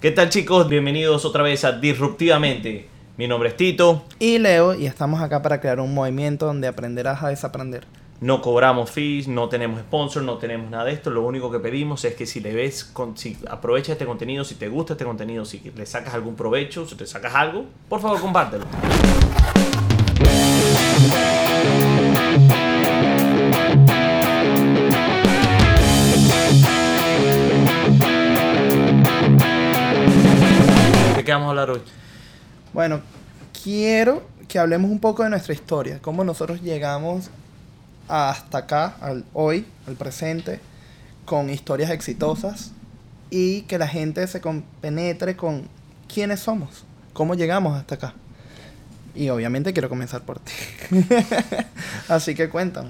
¿Qué tal chicos? Bienvenidos otra vez a Disruptivamente. Mi nombre es Tito. Y Leo, y estamos acá para crear un movimiento donde aprenderás a desaprender. No cobramos fees, no tenemos sponsor, no tenemos nada de esto. Lo único que pedimos es que si le ves, si aprovechas este contenido, si te gusta este contenido, si le sacas algún provecho, si te sacas algo, por favor compártelo. Qué vamos a hablar hoy? Bueno, quiero que hablemos un poco de nuestra historia, cómo nosotros llegamos hasta acá, al hoy, al presente, con historias exitosas y que la gente se compenetre con quiénes somos, cómo llegamos hasta acá. Y obviamente quiero comenzar por ti. Así que cuéntame.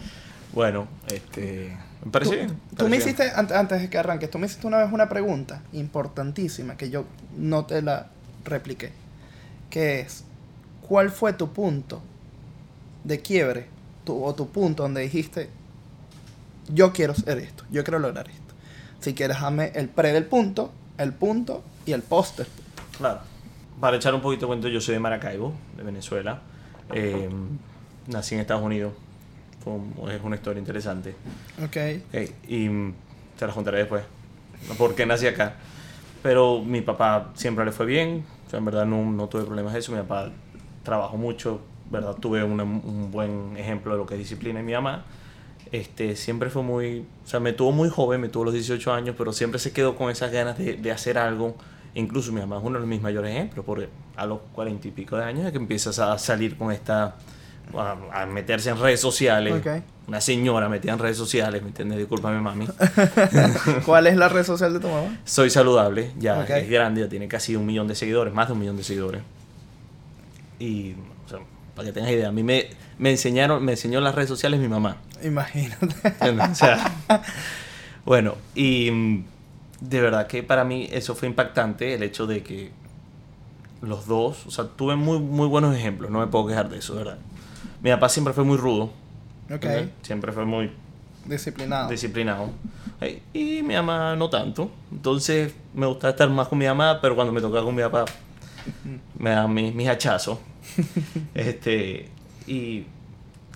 Bueno, este. Me parece Tú, bien. tú parece me hiciste, an- antes de que arranques, tú me hiciste una vez una pregunta importantísima que yo no te la repliqué. Que es, ¿cuál fue tu punto de quiebre? Tu, o tu punto donde dijiste, yo quiero ser esto, yo quiero lograr esto. Si quieres, dame el pre del punto, el punto y el post del punto. Claro. Para echar un poquito de cuento, yo soy de Maracaibo, de Venezuela. Eh, nací en Estados Unidos. Un- es una historia interesante. Ok. Ok, y te la contaré después. ¿Por qué nací acá? Pero mi papá siempre le fue bien. O en verdad no, tuve problemas de eso. Mi papá trabajó mucho. ¿verdad? Tuve un buen ejemplo de lo que es disciplina en mi mamá. Este, siempre fue muy... O sea, me tuvo muy joven, me tuvo los 18 años, pero siempre se quedó con esas ganas de, de hacer algo. Incluso mi mamá es uno de mis mayores ejemplos, porque a los 40 y pico de años es que empiezas a salir con esta... a, a meterse en redes sociales. Una señora metida en redes sociales, ¿me entiendes? Discúlpame, mami. ¿Cuál es la red social de tu mamá? Soy saludable, ya es grande, ya tiene casi un millón de seguidores, más de un millón de seguidores. Y, o sea, para que tengas idea, a mí me, me enseñaron, me enseñó las redes sociales mi mamá. Imagínate. O sea, bueno, y mm, de verdad que para mí eso fue impactante, el hecho de que los dos, o sea, tuve muy, muy buenos ejemplos, no me puedo quejar de eso, verdad. Mi papá siempre fue muy rudo, ok. ¿entiendes? siempre fue muy Disciplinado. disciplinado. Y mi mamá no tanto. Entonces me gustaba estar más con mi mamá, pero cuando me tocaba con mi papá, me daban mis, mis hachazos. este, y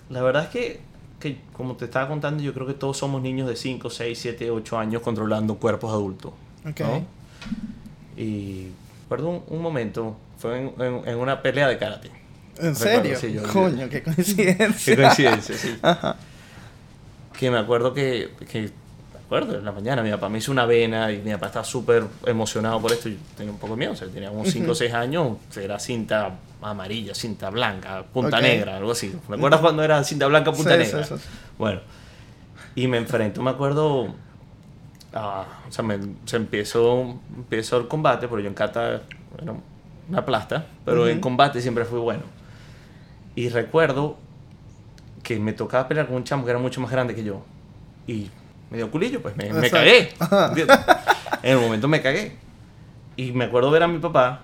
la verdad es que, que, como te estaba contando, yo creo que todos somos niños de 5, 6, 7, 8 años controlando cuerpos adultos. ok. ¿no? Y recuerdo un, un momento, fue en, en- en una pelea de karate. ¿En serio? sí, yo- Coño, qué coincidencia. Qué coincidencia, sí. Ajá. que me acuerdo que, que me acuerdo en la mañana mi papá me hizo una vena y mi papá estaba súper emocionado por esto yo tenía un poco de miedo, o sea, tenía como 5 o 6 años, era cinta amarilla, cinta blanca, punta Ok. negra, algo así. ¿Me acuerdas cuando era cinta blanca, punta Sí, negra? sí, sí. Bueno, y me enfrento, me acuerdo, a- o sea, me, se empezó, empezó el combate, pero yo en kata era una plasta, pero en Ujú. combate siempre fui bueno. Y recuerdo que me tocaba pelear con un chamo que era mucho más grande que yo. Y me dio culillo, pues me, me cagué. En el momento me cagué. Y me acuerdo ver a mi papá,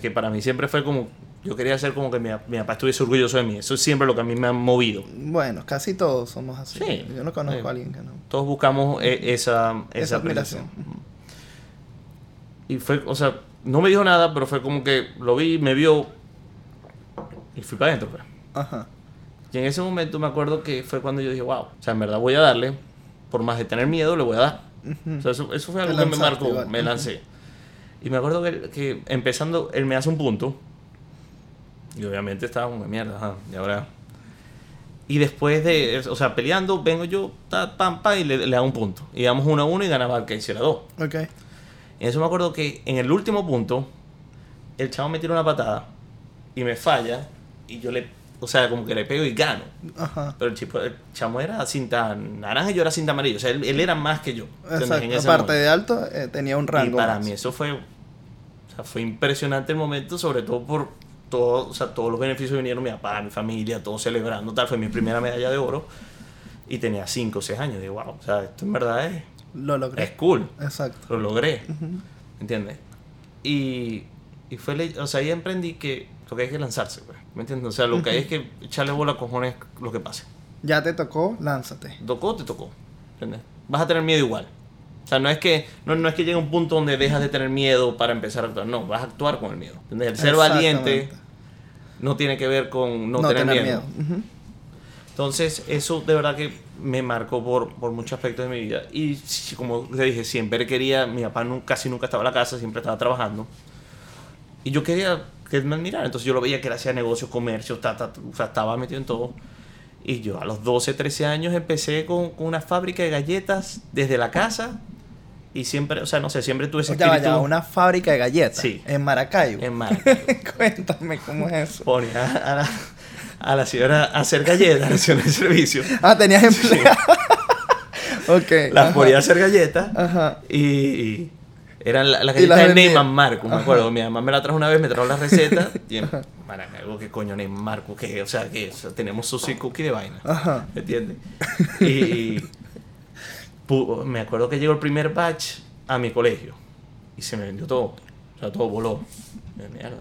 que para mí siempre fue como, yo quería hacer como que mi, mi papá estuviese orgulloso de mí. Eso es siempre lo que a mí me ha movido. Bueno, casi todos somos así. Sí. Yo no conozco Sí. a alguien que no. Todos buscamos eh, esa, esa, Esa admiración. admiración. Y fue, o sea, no me dijo nada, pero fue como que lo vi, me vio y fui para adentro. Pues. Ajá. Y en ese momento me acuerdo que fue cuando yo dije, wow, o sea, en verdad voy a darle, por más de tener miedo, le voy a dar. Ujú. O sea, eso, eso fue algo que me lanzaste marcó, igual. me lancé. Y me acuerdo que, que empezando, él me hace un punto. Y obviamente estaba una mierda, ajá, y ahora... Y después de, o sea, peleando, vengo yo, ta, pam, pam, y le, le hago un punto. Y damos uno a uno y ganaba el que hiciera dos. Ok. Y eso me acuerdo que en el último punto, el chavo me tira una patada y me falla. Y yo le, o sea, como que le pego y gano. Ajá. Pero el, chico, el chamo era cinta naranja y yo era cinta amarilla. O sea, él, él era más que yo. ¿entendés? En Exacto. ese Aparte momento. de alto, eh, tenía un Y rango. para más. mí eso fue, o sea, fue impresionante el momento, sobre todo por todo, o sea, todos los beneficios que vinieron mi papá, mi familia, todos celebrando, tal. Fue mi primera medalla de oro y tenía 5 o 6 años. Digo, wow, o sea, esto en verdad es, Lo logré. es cool. Exacto. Lo logré, Ujú. ¿entiendes? Y, y fue, o sea, ahí aprendí que lo que hay que lanzarse, pues, ¿me entiendes? O sea, lo que hay es que echarle bola a cojones lo que pase. Ya te tocó, lánzate. Tocó, te tocó, ¿entiendes? Vas a tener miedo igual, O sea, no es que no, no es que llegue un punto donde dejas de tener miedo para empezar a actuar. No, vas a actuar con el miedo. ¿Entendés? El ser valiente no tiene que ver con no, tener, miedo. Ujú. Entonces, eso de verdad que me marcó por, por muchos aspectos de mi vida. Y como te dije, siempre quería, mi papá casi nunca estaba en la casa, siempre estaba trabajando. Y yo quería que me admirara. Entonces yo lo veía que él hacía negocios, comercios, ta, ta, ta, o sea, estaba metido en todo. Y yo a los 12, 13 años empecé con, con una fábrica de galletas desde la casa. Y siempre, o sea, no sé, siempre tuve ese Ya espíritu una fábrica de galletas. Sí. En Maracaibo. en Maracaibo. Cuéntame cómo es eso. Ponía a la, a la señora a hacer galletas, la señora de servicio. Ah, tenías empleado. ok. Las ajá. ponía a hacer galletas. Ajá. Y, y eran la- las Y las galletas de. Neyman Marco, me acuerdo. Mi mamá me la trajo una vez, me trajo la receta. Y en Maracaibo, ¿qué coño Neyman Marco? ¿Qué? O sea, que tenemos sushi cookie de vaina. Ajá. ¿Entiendes? Y, me acuerdo que llegó el primer batch a mi colegio. Y se me vendió todo. O sea, todo voló. De mierda.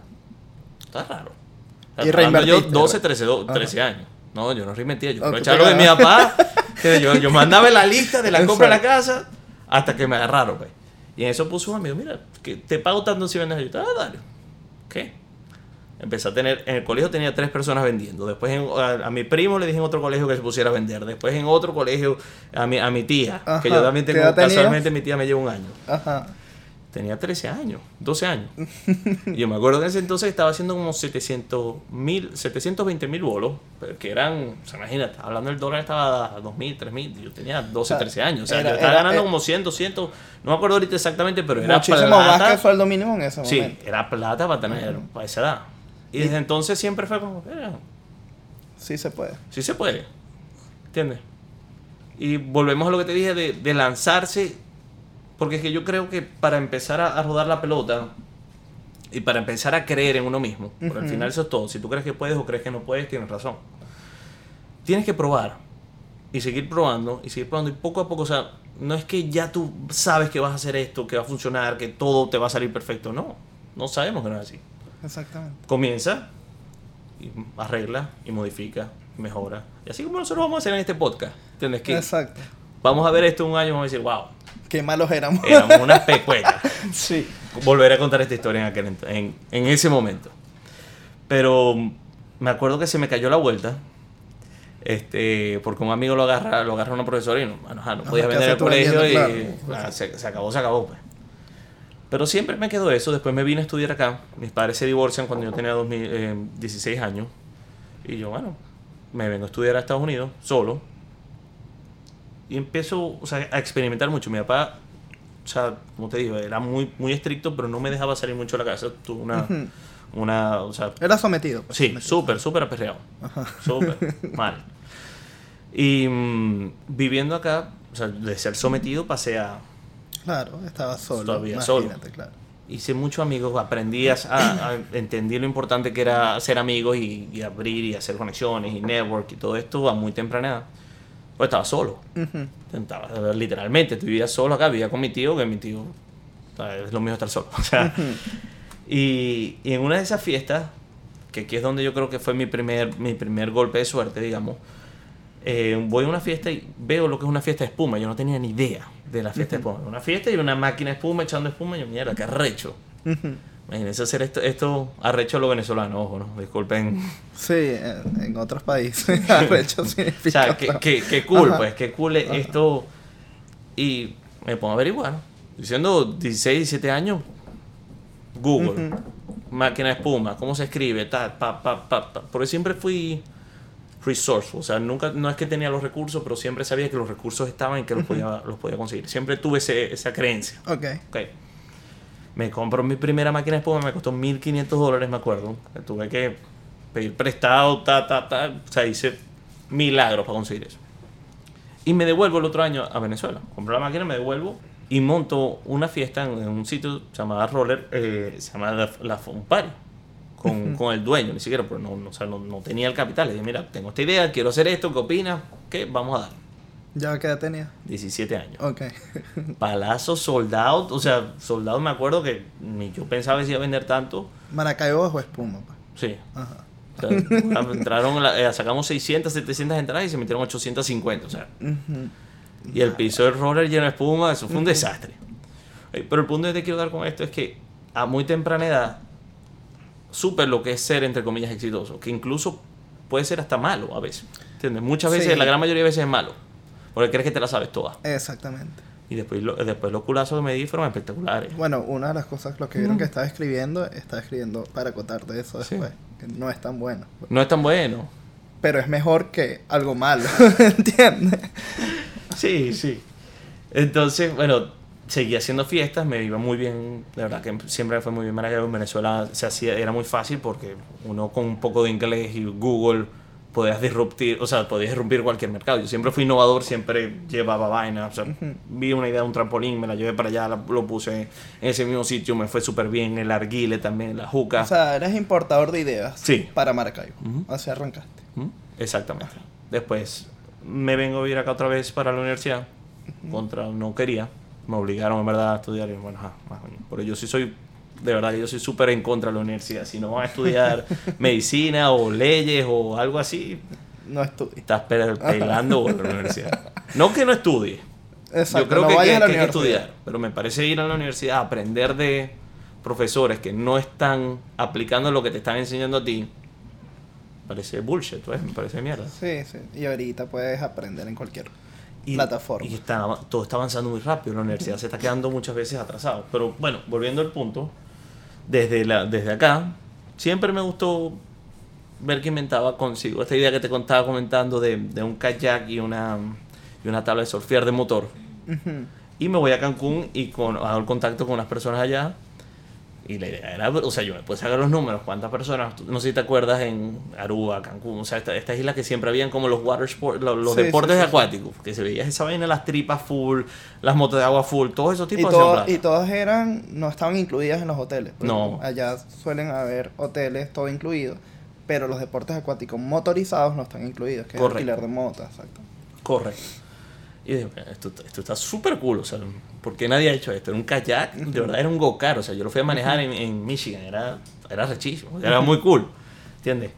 Está raro. O sea, Y yo reinvertiste, 12, ¿verdad? 13, do- Ajá. 13 años. No, yo no reinvertía. Yo aprovechaba lo de mi papá. yo, yo mandaba la lista de la compra de la casa hasta que me agarraron. Pues. Y en eso puso un amigo, mira, que te pago tanto si vendes galletas. Ah, dale. ¿Qué? Empecé a tener, en el colegio tenía tres personas vendiendo. Después en- a, a mi primo le dije en otro colegio que se pusiera a vender. Después en otro colegio a mi, a mi tía, que yo también ¿Qué tengo, casualmente mi tía me lleva un año. Ajá. Tenía 13 años, 12 años. Y yo me acuerdo que en ese entonces estaba haciendo como 700 mil, 720 mil bolos, que eran, o sea, imagínate, hablando del dólar estaba a 2 mil, 3 mil, yo tenía 12, O sea, 13 años. O sea, era- yo estaba era- ganando eh, como 100, 200, no me acuerdo ahorita exactamente, pero era plata. más que el sueldo mínimo en ese Sí, momento. era plata para tener, para esa edad. Y desde entonces siempre fue como, "Eh, Sí se puede. sí se puede. ¿Entiendes? Y volvemos a lo que te dije de, de lanzarse, porque es que yo creo que para empezar a, a rodar la pelota y para empezar a creer en uno mismo, porque al final eso es todo. Si tú crees que puedes o crees que no puedes, tienes razón. Tienes que probar y seguir probando y seguir probando y poco a poco, o sea, no es que ya tú sabes que vas a hacer esto, que va a funcionar, que todo te va a salir perfecto, no. No sabemos que no es así Exactamente. comienza y arregla y modifica, mejora. Y así como nosotros vamos a hacer en este podcast. ¿Entiendes? Que Exacto. vamos a ver esto un año y vamos a decir, wow, Qué malos éramos. éramos unas pecuetas. sí. Volveré a contar esta historia en, aquel, en, en ese momento. Pero me acuerdo que se me cayó la vuelta. Este, porque un amigo lo agarra, lo agarra una profesora y no, bueno, no podía ¿qué vender el colegio y? Claro. ah, se, se acabó, se acabó. Pues. Pero siempre me quedó eso. Después me vine a estudiar acá. Mis padres se divorcian cuando yo tenía 2000, eh, 16 años. Y yo, bueno, me vengo a estudiar a Estados Unidos solo. Y empiezo o sea, a experimentar mucho. Mi papá, o sea, como te digo, era muy, muy estricto, pero no me dejaba salir mucho de la casa. Tuve una, una, o sea, Era sometido. pues, Sí, súper, súper aperreado. Súper, mal. Y mm, viviendo acá, o sea, de ser sometido pasé a... Claro, estaba solo. Todavía solo. claro. Hice muchos amigos, aprendí a, a- a- entendí lo importante que era hacer amigos y, y abrir y hacer conexiones y network y todo esto a muy temprana edad. Pues estaba solo. Estaba, literalmente, vivía solo acá, vivía con mi tío, que mi tío es lo mío estar solo. O sea, y, y en una de esas fiestas, que aquí es donde yo creo que fue mi primer, mi primer golpe de suerte, digamos, eh, voy a una fiesta y veo lo que es una fiesta de espuma. Yo no tenía ni idea de la fiesta de espuma. Una fiesta y una máquina de espuma echando espuma. Y yo, mierda, qué arrecho. Imagínense hacer esto, esto arrecho a los venezolanos, ojo, ¿no? Disculpen. Sí, en, otros países. Arrecho O significa. sea, que, que, que cool, Ajá. pues, que cool es esto. Y me pongo a averiguar. ¿no? Diciendo 16, 17 años, Google, máquina de espuma, cómo se escribe, tal, pa, pa, pa, pa. Porque siempre fui resourceful. O sea, nunca, no es que tenía los recursos, pero siempre sabía que los recursos estaban y que los podía, los podía conseguir. Siempre tuve ese- esa creencia. Ok. Ok. Me compro mi primera máquina de espuma, me costó 1500 dólares, me acuerdo. Tuve que pedir prestado, ta, ta, ta. O sea, hice milagros para conseguir eso. Y me devuelvo el otro año a Venezuela. Compro la máquina, me devuelvo y monto una fiesta en, un sitio llamado Roller, eh, se llama La, la Fun Party, con, con el dueño, ni siquiera, pero no, no, o sea, no, no tenía el capital. Le dije, mira, tengo esta idea, quiero hacer esto, ¿qué opinas? ¿Qué? Vamos a dar. ¿Ya qué edad tenía? 17 años. Ok. Palazzo, soldado, o sea, soldado me acuerdo que ni yo pensaba que se iba a vender tanto. Maracaibo bajo espuma. pues. Sí. Ajá. O sea, entraron, la- eh, sacamos 600, 700 entradas y se metieron 850, o sea. Y el piso del roller lleno de espuma, eso fue un desastre. Pero el punto que te quiero dar con esto es que a muy temprana edad supe lo que es ser, entre comillas, exitoso. Que incluso puede ser hasta malo a veces. ¿Entiendes? Muchas veces, Sí. la gran mayoría de veces es malo. Porque crees que te la sabes toda. Exactamente. Y después, lo- después los culazos que me di fueron espectaculares. Bueno, una de las cosas, lo que vieron que estaba escribiendo, estaba escribiendo para acotarte eso Sí. después. Que no es tan bueno. No es tan bueno. Pero es mejor que algo malo, ¿entiendes? Sí, sí. Entonces, bueno, seguí haciendo fiestas, me iba muy bien, de verdad que siempre fue muy bien Maracaibo. En Venezuela se hacía, era muy fácil porque uno con un poco de inglés y Google podías disruptir, o sea, podías irrumpir cualquier mercado. Yo siempre fui innovador, siempre llevaba vainas, o sea, vi una idea de un trampolín, me la llevé para allá, la- lo puse en ese mismo sitio, me fue súper bien, el arguile también, la juca. O sea, eres importador de ideas Sí. para Maracaibo. Ujú. Así arrancaste. Exactamente. Después me vengo a vivir acá otra vez para la universidad. Contra, no quería. Me obligaron en verdad a estudiar. Y bueno, ajá, más o menos. Pero yo sí soy, de verdad, yo soy súper en contra de la universidad. Si no vas a estudiar medicina o leyes o algo así, No estudies. estás pe- pelando por la universidad. No que no estudie. Exacto. yo creo no que, que- a la que hay que universidad. estudiar. Pero me parece ir a la universidad a aprender de profesores que no están aplicando lo que te están enseñando a ti. Parece bullshit, pues, me parece mierda. Sí, sí. Y ahorita puedes aprender en cualquier Y, plataforma. y está, todo está avanzando muy rápido. La universidad se está quedando muchas veces atrasado. Pero bueno, volviendo al punto, desde, la, desde acá, siempre me gustó ver que inventaba consigo. Esta idea que te contaba comentando de, de un kayak y una, y una tabla de surfear de motor. Y me voy a Cancún y con, hago el contacto con las personas allá. Y la idea era, o sea, yo me puedo sacar los números, cuántas personas, no sé si te acuerdas en Aruba, Cancún, o sea, esta- estas islas que siempre habían como los water sport, los, los Sí, deportes sí, sí, sí. acuáticos, que se veía esa vaina, las tripas full, las motos de agua full, todos esos Y, tipos todo- hacían plata. y todas eran, no estaban incluidas en los hoteles. porque No. Allá suelen haber hoteles, todo incluido. Pero los deportes acuáticos motorizados no están incluidos, que Correcto. es alquiler de moto, exacto. Correcto. Y dije, "Bueno, esto, esto está súper cool, o sea, ¿por qué nadie ha hecho esto? Era un kayak, de verdad era un go-kart, o sea, yo lo fui a manejar en, en Michigan, era, era rechísimo, era muy cool, ¿entiendes?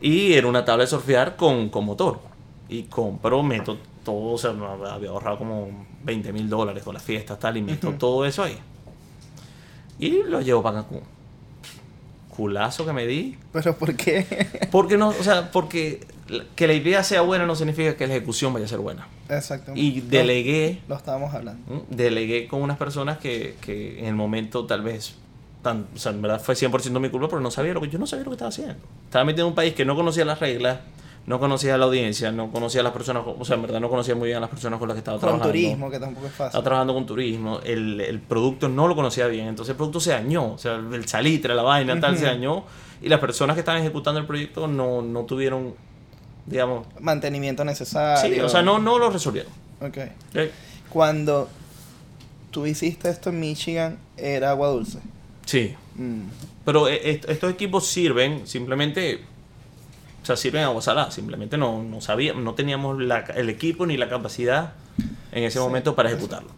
Y era una tabla de surfear con, con motor. Y compro, meto todo, o sea, había ahorrado como 20 mil dólares con las fiestas, tal, y meto todo eso ahí. Y lo llevo para Cancún. Culazo que me di, Pero ¿por qué? porque no, o sea, porque que la idea sea buena no significa que la ejecución vaya a ser buena. Exactamente. Y delegué, Lo, lo estábamos hablando. ¿m? delegué con unas personas que, que en el momento tal vez, tan, o sea, en verdad fue 100% mi culpa, pero no sabía lo que yo no sabía lo que estaba haciendo. Estaba metido en un país que no conocía las reglas, no conocía la audiencia, no conocía a las personas, o sea, en verdad no conocía muy bien a las personas con las que estaba Con trabajando. turismo, que tampoco es fácil. Estaba trabajando con turismo, el, el producto no lo conocía bien, entonces el producto se dañó, o sea, el salitre, la vaina, tal, se dañó, y las personas que estaban ejecutando el proyecto no, no tuvieron, digamos, Mantenimiento necesario. sí, o sea, no, no lo resolvieron. Ok. Cuando tú hiciste esto en Michigan, era agua dulce. Sí, Mm. Pero eh, est- estos equipos sirven simplemente, o sea, sirven agua salada. Simplemente no, no sabíamos, no teníamos la- el equipo ni la capacidad en ese Sí, momento para ejecutarlo.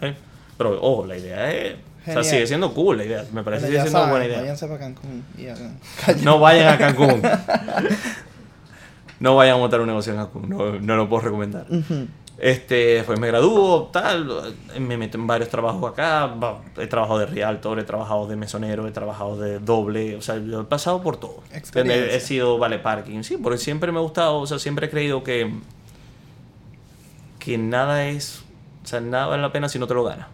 ¿eh? Pero, ojo, la idea es, o sea, Genial. sigue siendo cool la idea. Me parece que sigue siendo saben, buena idea. Váyanse para Cancún y hagan. No vayan a Cancún. no vayan a montar un negocio en Cancún. No, no lo puedo recomendar. Este, después me graduó, tal, me meto en varios trabajos acá, he trabajado de realtor, he trabajado de mesonero, he trabajado de doble, o sea, yo he pasado por todo. He, he sido vale parking, sí, porque siempre me ha gustado, o sea, siempre he creído que que nada es, o sea, nada vale la pena si no te lo ganas.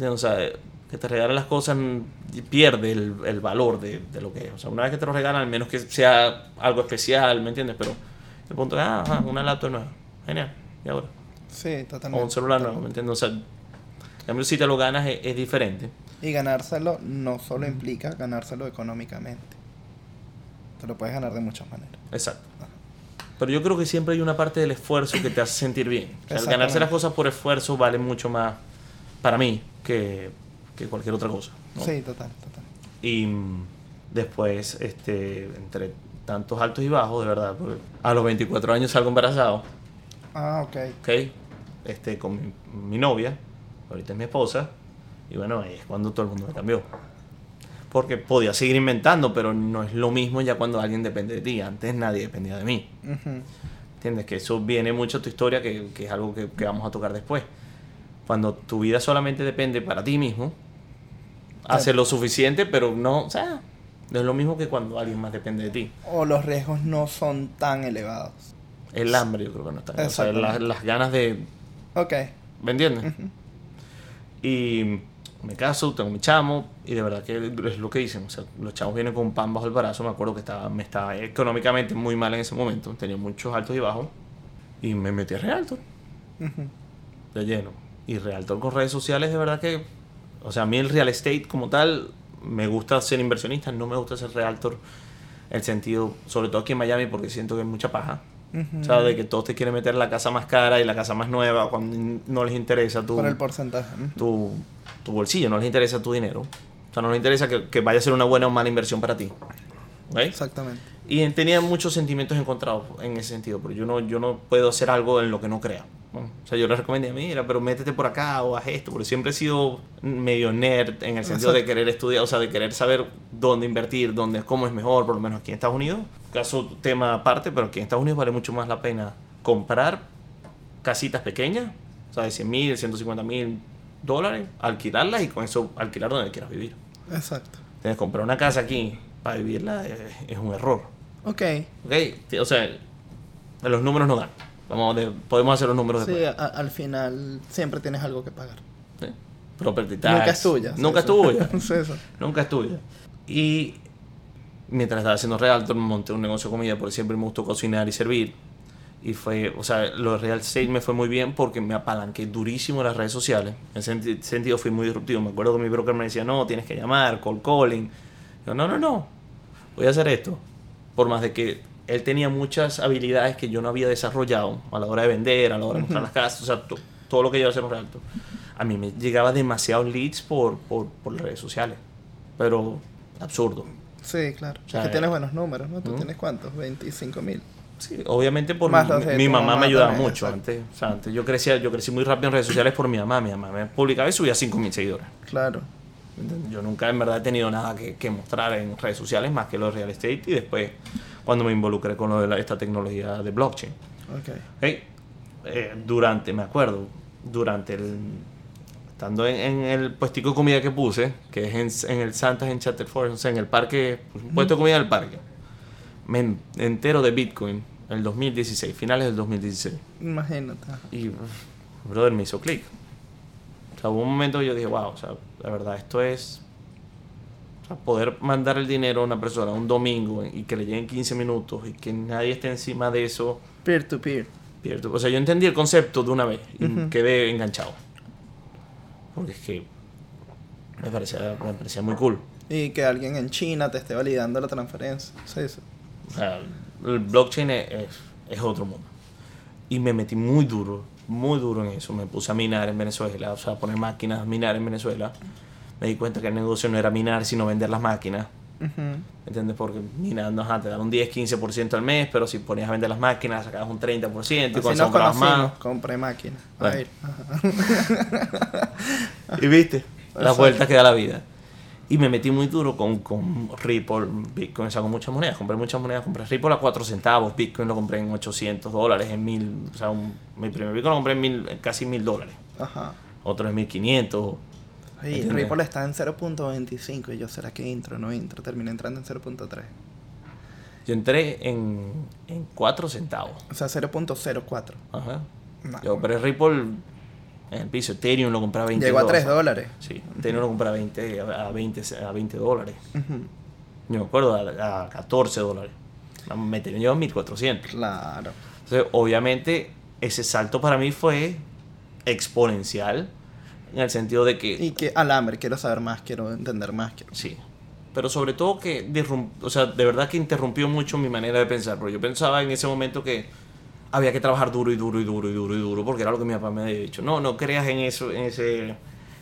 O sea, que te regalen las cosas pierde el, el valor de, de lo que es. O sea, una vez que te lo regalan, al menos que sea algo especial, ¿me entiendes? Pero el punto es, ah, ajá, una laptop nueva, genial, y ahora Sí, o totalmente. un celular nuevo, ¿me entiendes? O sea, en cambio, si te lo ganas es, es diferente. Y ganárselo no solo implica ganárselo económicamente. Te lo puedes ganar de muchas maneras. Exacto. Pero yo creo que siempre hay una parte del esfuerzo que te hace sentir bien. O sea, el ganarse las cosas por esfuerzo vale mucho más para mí que, que cualquier otra cosa. ¿no? Sí, total, total. Y después, este, entre tantos altos y bajos, de verdad, porque a los 24 años salgo embarazado, Ah, ok. ¿ok? Este, con mi, mi novia, ahorita es mi esposa, y bueno, ahí es cuando todo el mundo me cambió. Porque podía seguir inventando, pero no es lo mismo ya cuando alguien depende de ti. Antes nadie dependía de mí. Ujú. ¿Entiendes? Que eso viene mucho a tu historia, que, que es algo que, que vamos a tocar después. Cuando tu vida solamente depende para ti mismo, hace lo suficiente, pero no, o sea, no es lo mismo que cuando alguien más depende de ti. O los riesgos no son tan elevados. El hambre, yo creo que no está. O sea, las, las ganas de. Ok. ¿Me entiendes? Ujú. Y me caso, tengo mi chamo, y de verdad que es lo que dicen. O sea, los chamos vienen con pan bajo el brazo. Me acuerdo que estaba, me estaba económicamente muy mal en ese momento. Tenía muchos altos y bajos. Y me metí a Realtor, Ujú. de lleno. Y Realtor con redes sociales, de verdad que. O sea, a mí el real estate como tal, me gusta ser inversionista, no me gusta ser Realtor. El sentido, sobre todo aquí en Miami, porque siento que hay mucha paja. Ujú. O sea, de que todos te quieren meter la casa más cara y la casa más nueva cuando no les interesa tu, Por el porcentaje. tu, tu bolsillo, no les interesa tu dinero. O sea, no les interesa que, que vaya a ser una buena o mala inversión para ti. ¿Ok? Exactamente. Y tenía muchos sentimientos encontrados en ese sentido, pero yo no, yo no puedo hacer algo en lo que no crea. O sea, yo le recomendé, mira, pero métete por acá o haz esto, porque siempre he sido medio nerd en el sentido de Exacto. querer estudiar, o sea, de querer saber dónde invertir, dónde, cómo es mejor, por lo menos aquí en Estados Unidos. Caso tema aparte, pero aquí en Estados Unidos vale mucho más la pena comprar casitas pequeñas, o sea, de 100 mil, 150 mil dólares, alquilarlas y con eso alquilar donde quieras vivir. Exacto. Tienes que comprar una casa aquí para vivirla es, es un error. Ok. ¿Ok? O sea, los números no dan. Vamos de- podemos hacer los números Sí, después. a- al final siempre tienes algo que pagar. ¿sí? Property tax. Nunca es tuya. Nunca es Sí, tuya. sí. Sí. Nunca es tuya. Y mientras estaba haciendo Realtor, monté un negocio de comida porque siempre me gustó cocinar y servir. Y fue, o sea, lo de Real Estate me fue muy bien porque me apalanqué durísimo en las redes sociales. En ese senti- sentido fui muy disruptivo. Me acuerdo que mi broker me decía, no, tienes que llamar, call calling. Yo, no, no, no, voy a hacer esto. Por más de que él tenía muchas habilidades que yo no había desarrollado a la hora de vender, a la hora de mostrar las casas, o sea, to- todo lo que yo hacer en Realtor. A mí me llegaba demasiados leads por, por, por las redes sociales. Pero absurdo. Sí, claro. O sea, es que tienes buenos números, ¿no? ¿Tú ¿Mm? tienes cuántos? 25 mil. Sí, obviamente por Más mi, los mi mamá, mamá me ayudaba también, mucho exacto. antes. O sea, antes yo crecía, yo crecí muy rápido en redes sociales por mi mamá. Mi mamá me publicaba y subía 5.000 seguidores. Claro. Yo nunca en verdad he tenido nada que, que mostrar en redes sociales más que lo de real estate y después cuando me involucré con lo de la- esta tecnología de blockchain. Ok. Hey, eh, durante, me acuerdo, durante el. Estando en, en el puestico de comida que puse, que es en, en el Santas en Chatterford, o sea, en el parque, pues, un puesto de comida del parque, me en- entero de Bitcoin en el 2016, finales del 2016. Imagínate. Y, brother, me hizo clic. O sea, hubo un momento que yo dije, wow, o sea, la verdad, esto es. Poder mandar el dinero a una persona un domingo y que le lleguen 15 minutos y que nadie esté encima de eso. Peer to peer. Pierdo. O sea, yo entendí el concepto de una vez y Ujú. quedé enganchado. Porque es que me parecía, me parecía muy cool. Y que alguien en China te esté validando la transferencia. Sí, sí. O sea, el blockchain es, es- es otro mundo. Y me metí muy duro, muy duro en eso. Me puse a minar en Venezuela, o sea, a poner máquinas a minar en Venezuela. Me di cuenta que el negocio no era minar, sino vender las máquinas. Ujú. ¿Entiendes? Porque minando, ajá, te dan un 10-15% al mes, pero si ponías a vender las máquinas, sacabas un 30% y cuando comprabas más. Compré máquina. A Bueno. Y viste, las vueltas que da la vida. Y me metí muy duro con, con Ripple, Bitcoin, o sea, con muchas monedas. Compré muchas monedas, compré Ripple a 4 centavos, Bitcoin lo compré en 800 dólares, en 1000, o sea, un- mi primer Bitcoin lo compré en mil, en casi 1000 dólares. Ajá. Otro en 1500. Y ¿Entiendes? Ripple está en 0.25 y yo, ¿será que intro no intro? Terminé entrando en 0.3. Yo entré en, en 4 centavos. O sea, 0.04. Ajá. No. Yo compré Ripple en el piso. Ethereum lo compré a 20 Llegó a 3 dólares. Sí, Ethereum lo compré a 20, a 20, a 20 dólares. Ujú. Yo me acuerdo, a, a 14 dólares. Me tenía a 1400. Claro. Entonces, obviamente, ese salto para mí fue exponencial en el sentido de que, Y que alambre, quiero saber más, quiero entender más. Quiero... sí, pero sobre todo que, o sea, de verdad que interrumpió mucho mi manera de pensar, porque yo pensaba en ese momento que había que trabajar duro y duro y duro y duro y duro, porque era lo que mi papá me había dicho. No, no creas en eso, en ese,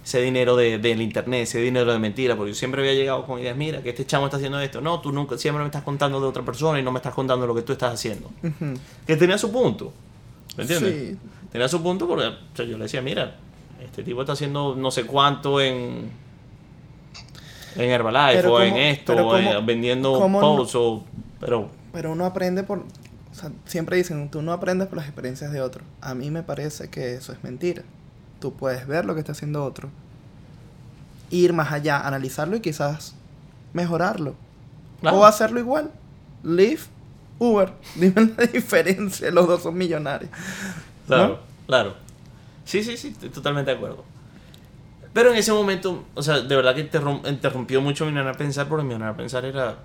ese dinero de, del internet, ese dinero de mentira, porque yo siempre había llegado con ideas, mira, que este chamo está haciendo esto. No, tú nunca, siempre me estás contando de otra persona y no me estás contando lo que tú estás haciendo. Ujú. Que tenía su punto. ¿Me entiendes? Sí. Tenía su punto porque o sea, yo le decía, mira, este tipo está haciendo no sé cuánto en en Herbalife Pero o en esto, pero o en- vendiendo no- posts o pero Pero uno aprende por... o sea, siempre dicen, tú no aprendes por las experiencias de otros. A mí me parece que eso es mentira. Tú puedes ver lo que está haciendo otro, ir más allá, analizarlo y quizás mejorarlo. Claro. O hacerlo igual. Lyft, Uber. Dime la diferencia, los dos son millonarios. Claro, ¿No? claro. Sí, sí, sí, estoy totalmente de acuerdo. Pero en ese momento, o sea, de verdad que interrum- interrumpió mucho mi manera de pensar, porque mi manera de pensar era,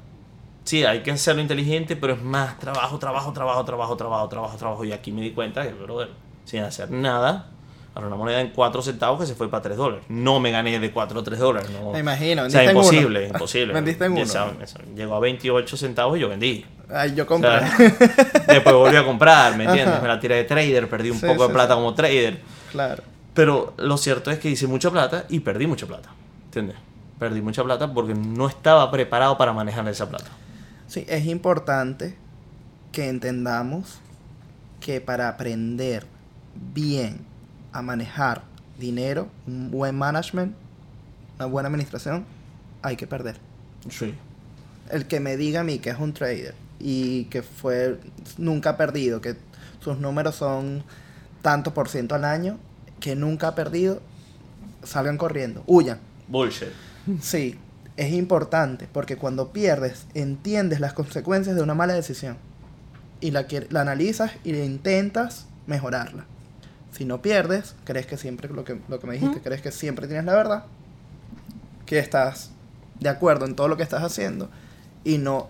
sí, hay que hacerlo inteligente, pero es más trabajo, trabajo, trabajo, trabajo, trabajo, trabajo, trabajo. Y aquí me di cuenta que, brother, sin hacer nada, ahora una moneda en 4 centavos que se fue para 3 dólares. No me gané de 4 a 3 dólares. No. Me imagino, O sea, en uno. imposible, imposible. Vendiste en uno. llegó a 28 centavos y yo vendí. Ay, yo O compré. sea, después volví a comprar, ¿me entiendes? Ajá. Me la tiré de trader, perdí un Sí, poco sí, de plata sí. como trader. Claro. Pero lo cierto es que hice mucha plata y perdí mucha plata. ¿Entiendes? Perdí mucha plata porque no estaba preparado para manejar esa plata. Sí, es importante que entendamos que para aprender bien a manejar dinero, un buen management, una buena administración, hay que perder. Sí. El que me diga a mí que es un trader y que fue nunca perdido, que sus números son tanto por ciento al año, que nunca ha perdido, salgan corriendo, huyan. Bullshit. Sí, es importante porque cuando pierdes entiendes las consecuencias de una mala decisión y la, la analizas y le intentas mejorarla. Si no pierdes, crees que siempre, lo que, lo que me dijiste, crees que siempre tienes la verdad, que estás de acuerdo en todo lo que estás haciendo y no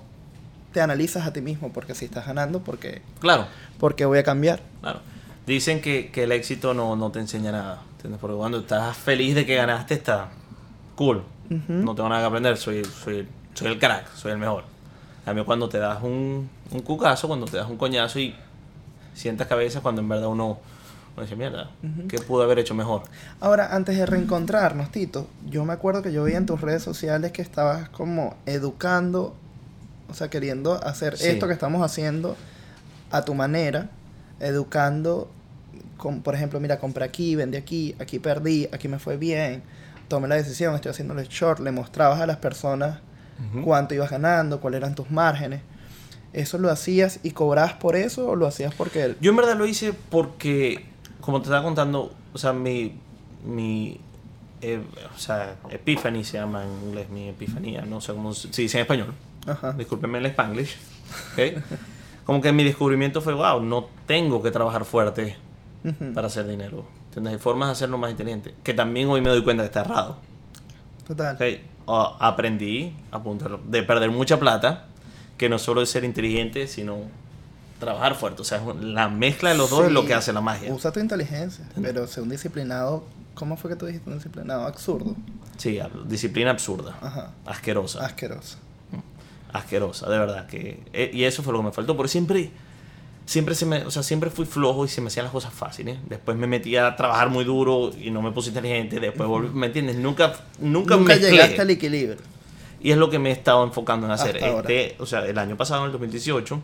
te analizas a ti mismo porque si estás ganando, porque, Claro, porque voy a cambiar. claro. Dicen que, que el éxito no, no te enseña nada. ¿Entiendes? Porque cuando estás feliz de que ganaste, está cool. No tengo nada que aprender, soy, soy, soy el crack, soy el mejor. Mí cuando te das un, un cucazo, cuando te das un coñazo y sientas cabeza, cuando en verdad uno, uno dice, mierda, ¿qué pude haber hecho mejor? Ahora, antes de reencontrarnos, Tito, yo me acuerdo que yo vi en tus redes sociales que estabas como educando, o sea, queriendo hacer Sí. esto que estamos haciendo a tu manera, educando, con, por ejemplo, mira, compré aquí, vendí aquí, aquí perdí, aquí me fue bien, tomé la decisión, estoy haciéndole short, le mostrabas a las personas cuánto ibas ganando, cuáles eran tus márgenes. ¿Eso lo hacías y cobrabas por eso o lo hacías porque... Yo en verdad lo hice porque, como te estaba contando, o sea, mi, mi eh, o sea, epiphany se llama en inglés, mi epifanía, no sé cómo se dice en español. Ajá. Discúlpenme el spanglish. ¿ok? Como que mi descubrimiento fue, wow, no tengo que trabajar fuerte para hacer dinero. ¿Entiendes? Hay formas de hacerlo más inteligente. Que también hoy me doy cuenta que está errado. Total. aprendí a punto de perder mucha plata, que no solo es ser inteligente, sino trabajar fuerte. O sea, la mezcla de los dos es lo que hace la magia. Usa tu inteligencia, pero sé un disciplinado. ¿Cómo fue que tú dijiste un disciplinado? Absurdo. Sí, disciplina absurda, Ajá. asquerosa, Asqueroso. Asquerosa, de verdad que eh, y eso fue lo que me faltó, porque siempre siempre se me, o sea, siempre fui flojo y se me hacían las cosas fáciles. Después me metí a trabajar muy duro y no me puse inteligente, después volví, ¿me entiendes? Nunca nunca, Nunca mezclé. llegaste al equilibrio. Y es lo que me he estado enfocando en hacer. Este, o sea, el año pasado, en el 2018,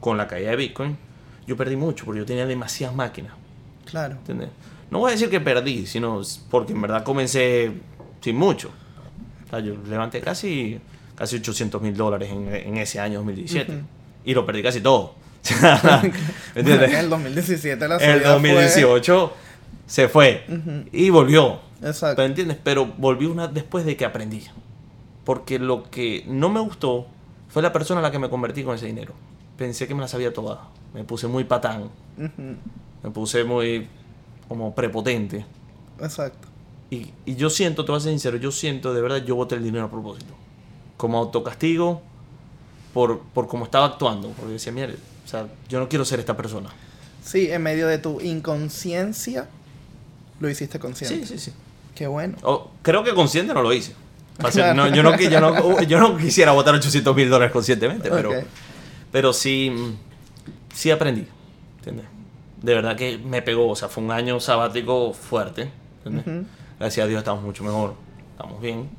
con la caída de Bitcoin, yo perdí mucho porque yo tenía demasiadas máquinas. Claro. ¿Entiendes? No voy a decir que perdí, sino porque en verdad comencé sin mucho. O sea, yo levanté casi, casi 800 mil dólares en, en ese año 2017. Ujú. Y lo perdí casi todo. ¿Me entiendes? En el 2017 la el subida fue- 2018 se fue y volvió. Exacto. ¿Me entiendes? Pero volví una después de que aprendí. Porque lo que no me gustó fue la persona a la que me convertí con ese dinero. Pensé que me la sabía toda. Me puse muy patán. Me puse muy como prepotente. Exacto. Y, y yo siento, te voy a ser sincero, yo siento de verdad, yo boté el dinero a propósito. Como autocastigo por, por cómo estaba actuando. Porque decía, mire, o sea, yo no quiero ser esta persona. Sí, en medio de tu inconsciencia lo hiciste consciente. Sí, sí, sí. Qué bueno. O, creo que consciente no lo hice. Claro. no, yo, no, yo, no, yo no quisiera botar 800 mil dólares conscientemente, pero, Ok. pero sí, sí aprendí. ¿Entiendes? De verdad que me pegó. O sea, fue un año sabático fuerte. ¿entiendes? Ujú. Gracias a Dios estamos mucho mejor. Estamos bien.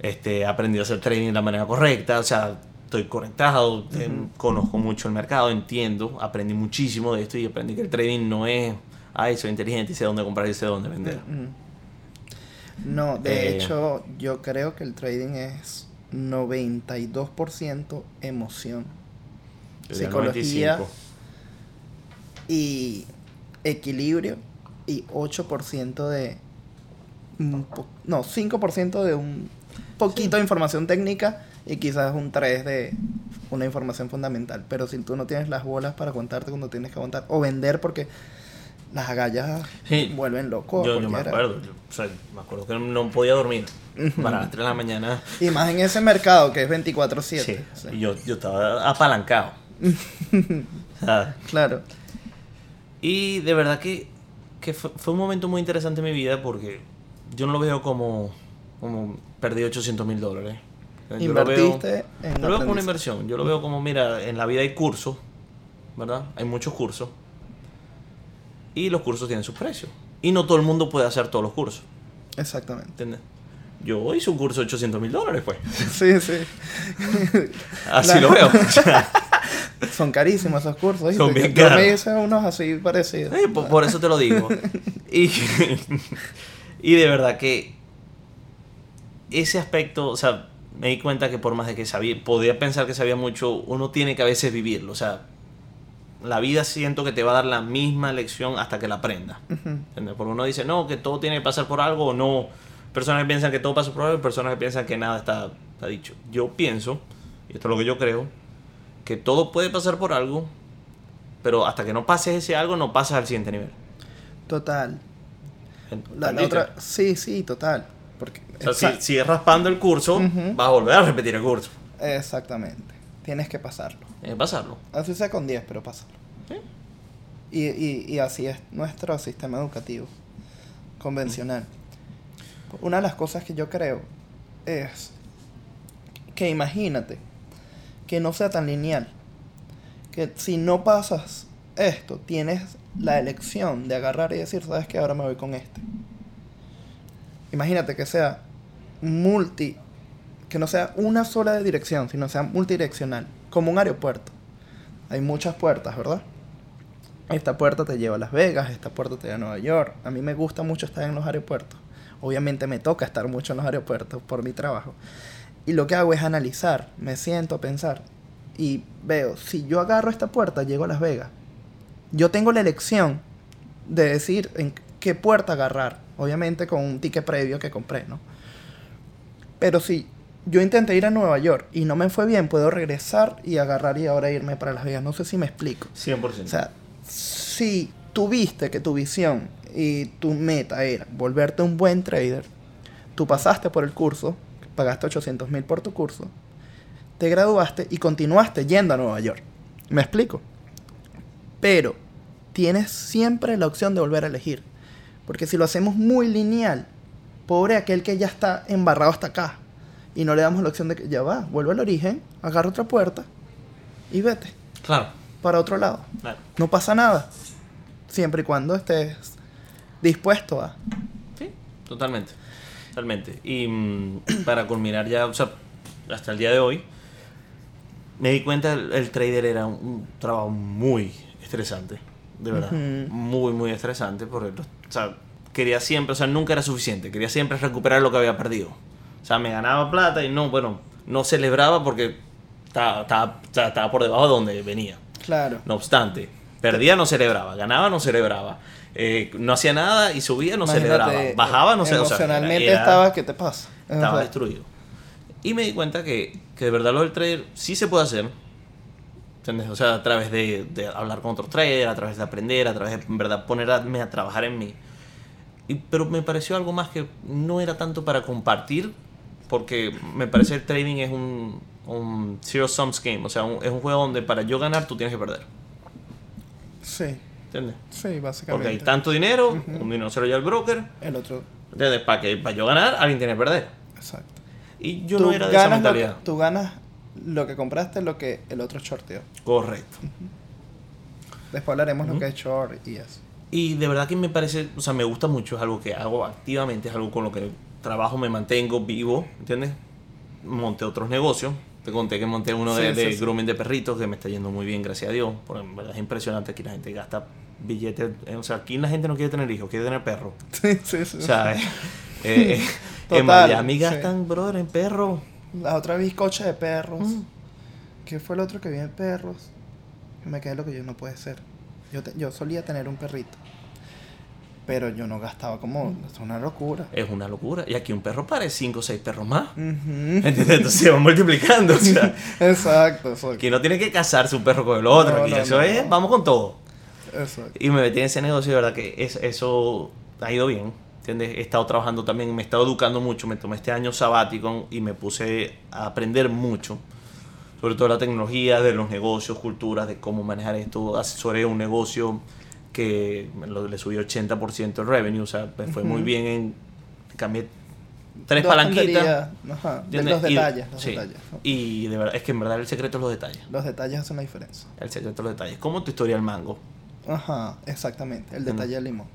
Este, aprendí a hacer trading de la manera correcta. O sea, estoy conectado. eh, Conozco mucho el mercado. Entiendo. Aprendí muchísimo de esto y aprendí que el trading no es. Ay, soy inteligente y sé dónde comprar y sé dónde vender. No, de Eh. hecho, yo creo que el trading es 92% emoción. Psicología 95. y equilibrio y 8% de... no, 5% de un poquito de información técnica y quizás un 3% de una información fundamental. Pero si tú no tienes las bolas para contarte cuando tienes que contar o vender porque las agallas Sí. vuelven locos. a Yo, yo me acuerdo, yo, o sea, me acuerdo que no podía dormir para las 3 de la mañana. Y más en ese mercado que es 24/7. Sí, yo, yo estaba apalancado. Sea, Claro. Y de verdad que, que fue, fue un momento muy interesante en mi vida porque yo no lo veo como, como perdí 800 mil dólares. Yo lo veo- Invertiste en Yo lo veo como una inversión. Yo lo veo como, mira, en la vida hay cursos, ¿verdad? Hay muchos cursos. Y los cursos tienen sus precios. Y no todo el mundo puede hacer todos los cursos. Exactamente. ¿Entiendes? Yo hice un curso de 800 mil dólares, pues. Sí, sí. Así lo veo. Son carísimos esos cursos. Son bien Yo caros. me hice unos así parecidos. Sí, por, por eso te lo digo. Y, y de verdad que ese aspecto, o sea, me di cuenta que por más de que sabía, podía pensar que sabía mucho, uno tiene que a veces vivirlo. O sea, la vida siento que te va a dar la misma lección hasta que la aprenda. Ujú. ¿Entiendes? Porque uno dice, no, que todo tiene que pasar por algo o no. Personas que piensan que todo pasa por algo personas que piensan que nada está, está dicho. Yo pienso, y esto es lo que yo creo, que todo puede pasar por algo, pero hasta que no pases ese algo no pasas al siguiente nivel. Total. La, la otra, sí, sí, total. O sea, si sigues raspando el curso, Ujú. vas a volver a repetir el curso. Exactamente. Tienes que pasarlo. Tienes que pasarlo. Así sea con 10, pero pásalo. Sí. Y, y, y así es nuestro sistema educativo convencional. Una de las cosas que yo creo es que imagínate que no sea tan lineal. Que si no pasas esto, tienes la elección de agarrar y decir, sabes que ahora me voy con este. Imagínate que sea multi, que no sea una sola dirección, sino sea multidireccional, como un aeropuerto. Hay muchas puertas, ¿verdad? Esta puerta te lleva a Las Vegas, esta puerta te lleva a Nueva York. A mí me gusta mucho estar en los aeropuertos. Obviamente me toca estar mucho en los aeropuertos por mi trabajo. Y lo que hago es analizar, me siento a pensar y veo, si yo agarro esta puerta, llego a Las Vegas. Yo tengo la elección de decir en qué puerta agarrar. Obviamente con un ticket previo que compré, ¿no? Pero si yo intenté ir a Nueva York y no me fue bien, puedo regresar y agarrar y ahora irme para Las Vegas. No sé si me explico. 100%. O sea, si tuviste que tu visión y tu meta era volverte un buen trader, tú pasaste por el curso, pagaste 800 mil por tu curso, te graduaste y continuaste yendo a Nueva York. ¿Me explico? Pero tienes siempre la opción de volver a elegir. Porque si lo hacemos muy lineal, pobre aquel que ya está embarrado hasta acá. Y no le damos la opción de que ya va, vuelve al origen, agarra otra puerta y vete claro, para otro lado. claro. No pasa nada. Siempre y cuando estés dispuesto a. Sí, totalmente. Totalmente. Y mm, para culminar ya, o sea, hasta el día de hoy, me di cuenta el, el trader era un, un trabajo muy estresante. De verdad. Muy, muy estresante. Porque, o sea, quería siempre, o sea, nunca era suficiente. Quería siempre recuperar lo que había perdido. O sea, me ganaba plata y no, bueno, no celebraba porque estaba, estaba, o sea, estaba por debajo de donde venía. Claro. No obstante, perdía, no celebraba, ganaba, no celebraba. Eh, no hacía nada y subía, no celebraba. Bajaba, no celebraba. O sea, Emocionalmente era- estaba, ¿qué te pasa? estaba O sea, destruido. Y me di cuenta que, que de verdad lo del trader sí se puede hacer. O sea, a través de, de hablar con otros traders, a través de aprender, a través de en verdad ponerme a trabajar en mí. Y, pero me pareció algo más que no era tanto para compartir, porque me parece el trading es un, un zero sum game. O sea, un- es un juego donde para yo ganar tú tienes que perder. Sí, ¿Entiendes? sí, básicamente. Porque hay tanto dinero, un dinero se lo lleva el broker. El otro, ¿Entiendes? Para que para yo ganar, alguien tiene que perder. exacto. Y yo tú, no era de esa que, mentalidad. tú ganas lo que compraste, lo que el otro shorteó. Correcto. Después hablaremos lo que es short y eso. Y de verdad que me parece, o sea, me gusta mucho, es algo que hago activamente, es algo con lo que trabajo, me mantengo vivo, ¿entiendes? Monté otros negocios, te conté que monté uno de, Sí, de sí, sí. grooming de perritos que me está yendo muy bien, gracias a Dios, porque en verdad es impresionante que la gente gasta billetes, eh, o sea, aquí la gente no quiere tener hijos, quiere tener perros, Sí, sí, sí. o sea, eh, eh, en Miami gastan, brother, en perros. La otra bizcocha de perros. Mm. ¿Qué fue el otro que vi de perros? Me quedé lo que yo no puede ser. Yo, te- yo solía tener un perrito. Pero yo no gastaba como... Es una locura. Es una locura. Y aquí un perro pare 5 o 6 perros más. ¿Entiendes? Entonces se va multiplicando. O sea, Exacto, exacto. que no tiene que casarse un perro con el otro. No, aquí no, eso no, es, vamos con todo. exacto. Y me metí en ese negocio, de verdad que es- eso ha ido bien. ¿Entiendes? He estado trabajando también, me he estado educando mucho. Me tomé este año sabático y me puse a aprender mucho. Sobre todo la tecnología, de los negocios, culturas, de cómo manejar esto. Asesoré un negocio que le subió 80% el revenue. O sea, me fue muy bien en... Cambié tres Dos palanquitas. Ajá, de los Y- detalles, los sí. detalles. ¿no? Y de verdad, es que en verdad el secreto es los detalles. Los detalles hacen la diferencia. El secreto es los detalles. Como tu historia del mango. Ajá, exactamente. El detalle del limón.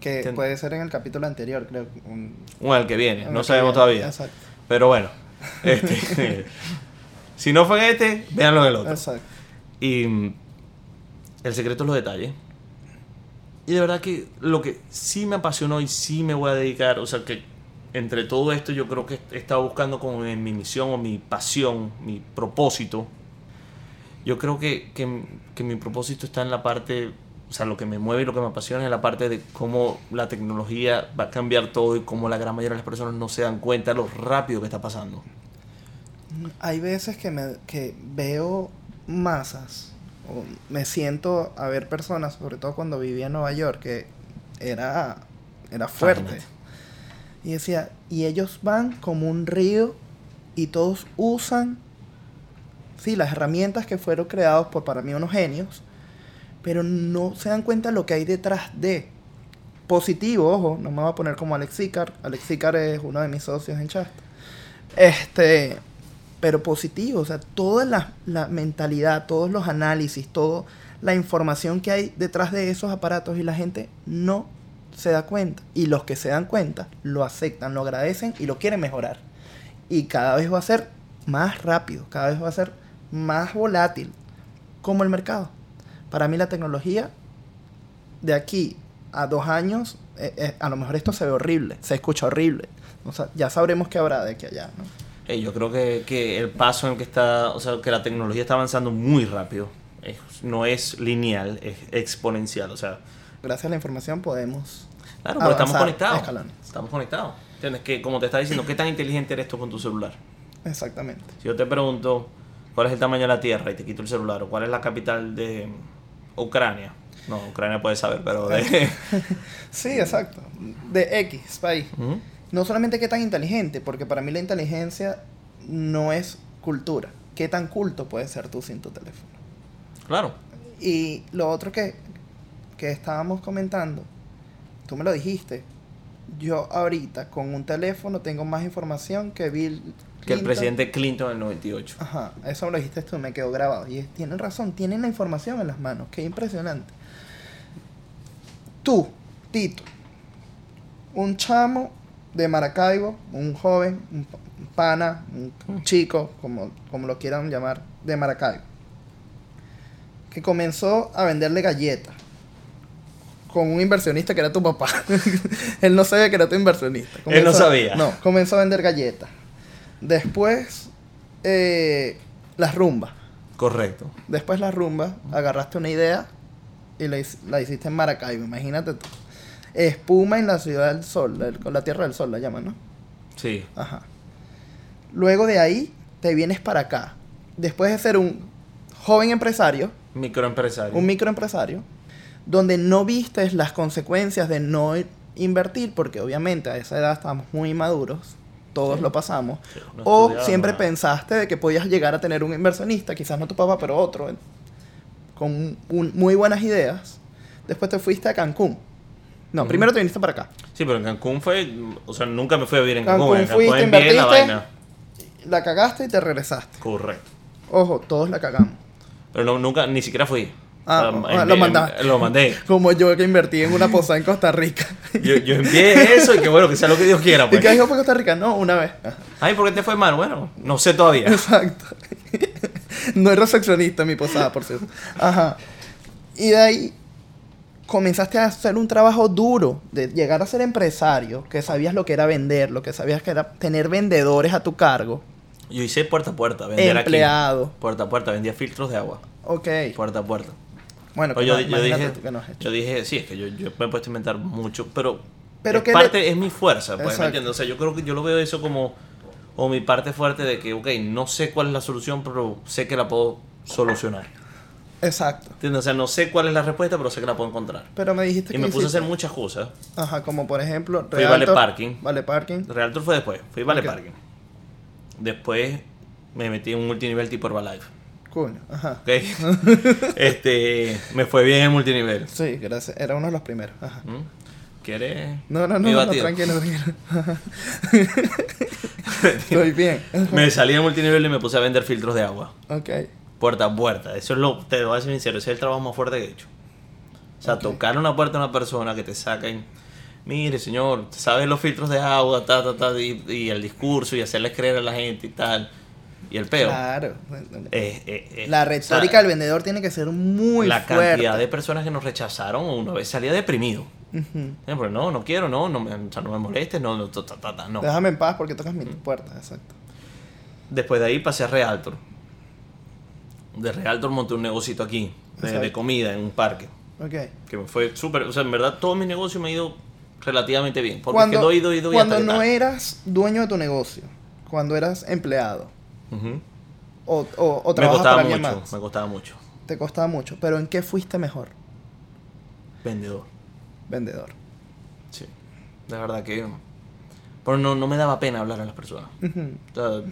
Que puede ser en el capítulo anterior, creo. un- O el que viene, en no el sabemos viene. todavía. Exacto. Pero bueno, este, si no fue en este, véanlo en el otro. Exacto. Y mm, el secreto es los detalles. Y de verdad que lo que sí me apasionó y sí me voy a dedicar, o sea que entre todo esto yo creo que he estado buscando como en mi misión o mi pasión, mi propósito. Yo creo que, que, que mi propósito está en la parte, o sea, lo que me mueve y lo que me apasiona es la parte de cómo la tecnología va a cambiar todo y cómo la gran mayoría de las personas no se dan cuenta de lo rápido que está pasando. Hay veces que, me, que veo masas, o me siento a ver personas, sobre todo cuando vivía en Nueva York, que era, era fuerte. Imagínate. Y decía, y ellos van como un río y todos usan, sí, las herramientas que fueron creadas por para mí unos genios, pero no se dan cuenta lo que hay detrás de. Positivo, ojo, no me voy a poner como Alex Icar. Alex Icar es uno de mis socios en Shasta. Este, pero positivo, o sea, toda la, la mentalidad, todos los análisis, toda la información que hay detrás de esos aparatos y la gente no se da cuenta. Y los que se dan cuenta lo aceptan, lo agradecen y lo quieren mejorar. Y cada vez va a ser más rápido, cada vez va a ser más volátil, como el mercado. Para mí la tecnología de aquí a dos años, eh, eh, a lo mejor esto se ve horrible, se escucha horrible. O sea, ya sabremos qué habrá de aquí allá, ¿no? Eh, yo creo que, que el paso en el que está, o sea, que la tecnología está avanzando muy rápido. Es- no es lineal, es exponencial. O sea, Gracias a la información podemos... claro, porque estamos conectados. escalones. Estamos conectados. ¿Entiendes? Que como te está diciendo, ¿qué tan inteligente eres tú con tu celular? Exactamente. Si yo te pregunto cuál es el tamaño de la Tierra y te quito el celular, o cuál es la capital de Ucrania. No, Ucrania puede saber, pero de... Sí, exacto. De X país. Ujú. No solamente qué tan inteligente, porque para mí la inteligencia no es cultura. ¿Qué tan culto puedes ser tú sin tu teléfono? Claro. Y lo otro que, que estábamos comentando, tú me lo dijiste, yo ahorita con un teléfono tengo más información que Bill Que el Clinton. presidente Clinton en el 98. Ajá, eso me lo dijiste tú, me quedó grabado. Y es- tienen razón, tienen la información en las manos, qué impresionante. Tú, Tito, un chamo de Maracaibo, un joven, un pa- un pana, un chico, como, como lo quieran llamar, de Maracaibo, que comenzó a venderle galletas con un inversionista que era tu papá. Él no sabía que era tu inversionista. Él no sabía. No, comenzó a vender galletas. Después, eh, las rumbas. Correcto. Después las rumbas, agarraste una idea y la, la hiciste en Maracaibo, imagínate tú. Espuma en la ciudad del sol, el- con la tierra del sol la llaman, ¿no? Sí. Ajá. Luego de ahí te vienes para acá. Después de ser un joven empresario, Microempresario. un microempresario, donde no vistes las consecuencias de no invertir, porque obviamente a esa edad estábamos muy maduros, todos Sí. lo pasamos, Sí, no o siempre nada. pensaste de que podías llegar a tener un inversionista, quizás no tu papá, pero otro, con un- muy buenas ideas. Después te fuiste a Cancún. No, primero te viniste para acá. Sí, pero en Cancún fue, o sea, nunca me fui a vivir en Cancún Cancún. en Cancún fuiste, envié la vaina. La cagaste y te regresaste. Correcto. Ojo, todos la cagamos. Pero no, nunca, ni siquiera fui. Ah, ah, lo mandaste. Lo mandé. Como yo que invertí en una posada en Costa Rica. Yo, yo envié eso y que bueno, que sea lo que Dios quiera. ¿Y Pues. qué dijo para Costa Rica? No, una vez. Ay, ¿por qué te fue mal? Bueno, no sé todavía. Exacto. no es recepcionista en mi posada, por cierto. Ajá. Y de ahí comenzaste a hacer un trabajo duro de llegar a ser empresario, que sabías lo que era vender, lo que sabías que era tener vendedores a tu cargo, Yo hice puerta a puerta, vender empleado. aquí. Puerta a puerta, vendía filtros de agua. Ok. puerta a puerta. Bueno, Pues que yo, no- yo dije, que no has hecho. yo dije, sí, es que yo, yo me he puesto a inventar mucho, pero, Pero es que parte, le- es mi fuerza, pues, ¿me entiendes? O sea, yo creo que yo lo veo eso como, como mi parte fuerte de que, ok, no sé cuál es la solución, pero sé que la puedo solucionar. Exacto. ¿Entiendes? O sea, no sé cuál es la respuesta, pero sé que la puedo encontrar. Pero me dijiste Y que me puse a hacer muchas cosas. Ajá, como por ejemplo... Fui Vale Parking. Vale Parking. Realtor fue después, fui Vale. Parking. Después me metí en un multinivel tipo Herbalife. Coño, ajá. ¿Ok? este, me fue bien el multinivel. Sí, gracias. Era uno de los primeros. Ajá. ¿Mm? ¿Quieres? No, no, no, no, tranquilo, tranquilo. Estoy bien. Me salí de multinivel y me puse a vender filtros de agua. Ok. Puerta a puerta. Eso es lo, te voy a ser sincero, ese es el trabajo más fuerte que he hecho. O sea, Ok. tocar una puerta a una persona que te saquen. Mire, señor, ¿sabes los filtros de agua? Ta, ta, ta, y, y el discurso y hacerles creer a la gente y tal. Y el peo. Claro. Eh, eh, eh, La o sea, retórica del vendedor tiene que ser muy la fuerte. cantidad de personas que nos rechazaron una vez salía deprimido. Pero no, no quiero, no, no me, o sea, no me molestes, no, no, ta, ta, no. Déjame en paz porque tocas mi puerta, exacto. Después de ahí pasé a Realtor. De Realtor monté un negocito aquí, de, comida en un parque. Ok. Que me fue súper, o sea, en verdad todo mi negocio me ha ido relativamente bien. Porque Cuando, es que doy, doy, doy cuando no eras dueño de tu negocio, cuando eras empleado Ujú. o, o, o Me trabajas costaba para mucho, más, me costaba mucho. te costaba mucho. Pero ¿en qué fuiste mejor? Vendedor, Vendedor. sí. De verdad que... Pero no, no me daba pena hablar a las personas. O sea,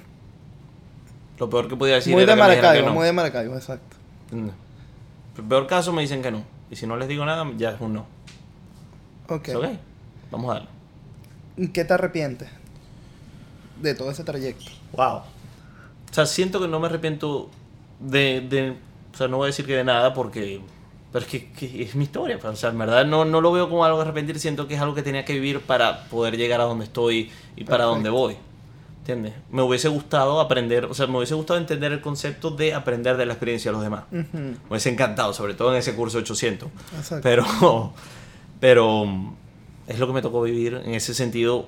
lo peor que podía decir Muy era de dijeran que Maracaibo, no. muy de Maracaibo, exacto. El peor caso me dicen que no. Y si no les digo nada, ya es un no. Ok. ¿Es ok? Vamos a darle. ¿Y ¿Qué te arrepientes de todo ese trayecto? Wow. O sea, siento que no me arrepiento de, de- O sea, no voy a decir que de nada porque. Pero es que, que es mi historia. pues, O sea, en verdad no, no lo veo como algo que arrepentir. Siento que es algo que tenía que vivir para poder llegar a donde estoy y para Perfecto. donde voy. ¿Entiendes? Me hubiese gustado aprender. O sea, me hubiese gustado entender el concepto de aprender de la experiencia de los demás. Ujú. Me hubiese encantado, sobre todo en ese curso 800. Exacto. Pero, pero es lo que me tocó vivir en ese sentido.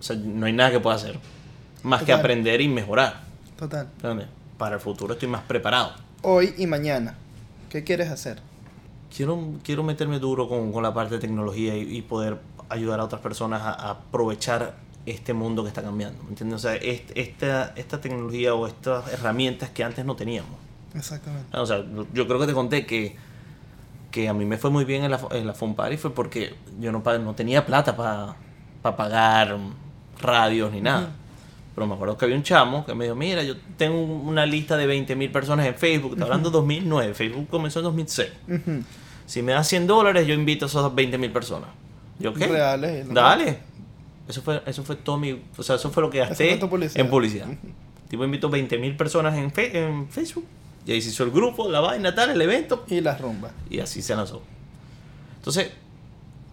O sea, no hay nada que pueda hacer más que Total. aprender y mejorar. Total. ¿Entiendes? Para el futuro estoy más preparado. Hoy y mañana, ¿qué quieres hacer? Quiero, quiero meterme duro con, con la parte de tecnología y, y poder ayudar a otras personas a, a aprovechar este mundo que está cambiando. ¿Me entiendes? O sea, est- esta, esta tecnología o estas herramientas que antes no teníamos. Exactamente. O sea, yo creo que te conté que, que a mí me fue muy bien en la, en la Fun Party fue porque yo no, pa- no tenía plata para pagar radios ni nada. Ujú. Pero me acuerdo que había un chamo que me dijo, mira, yo tengo una lista de 20.000 personas en Facebook, está hablando de 2009, Facebook comenzó en 2006. Ujú. Si me das 100 dólares, yo invito a esas 20.000 personas. Yo, ¿qué? Reales. Dale. Eso fue, eso fue todo mi... O sea, eso fue lo que gasté publicidad. en publicidad. Tipo, invito 20.000 personas en, fe- en Facebook. Y ahí se hizo el grupo, la vaina, tal, el evento. Y las rumbas. Y así se lanzó. Entonces,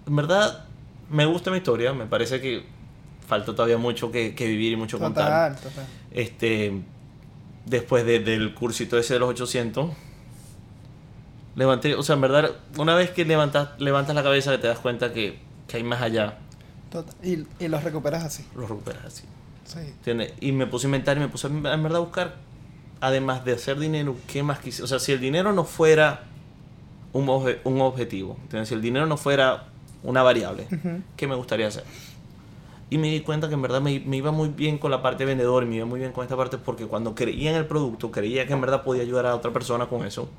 en verdad, me gusta mi historia. Me parece que falta todavía mucho que, que vivir y mucho contar. Total, total. Este, después de- del cursito ese de los 800, levanté, o sea, en verdad, una vez que levantas, levantas la cabeza, que te das cuenta que, que hay más allá, Total. Y, y los recuperas así. lo recuperas así. Sí. ¿Entiendes? Y me puse a inventar y me puse a, en verdad a buscar, además de hacer dinero, ¿qué más quisiera? O sea, si el dinero no fuera un, obje- un objetivo, ¿entiendes? Si el dinero no fuera una variable, Ujú. ¿qué me gustaría hacer? Y me di cuenta que en verdad me, me iba muy bien con la parte de vendedor y me iba muy bien con esta parte porque cuando creía en el producto, creía que en verdad podía ayudar a otra persona con eso,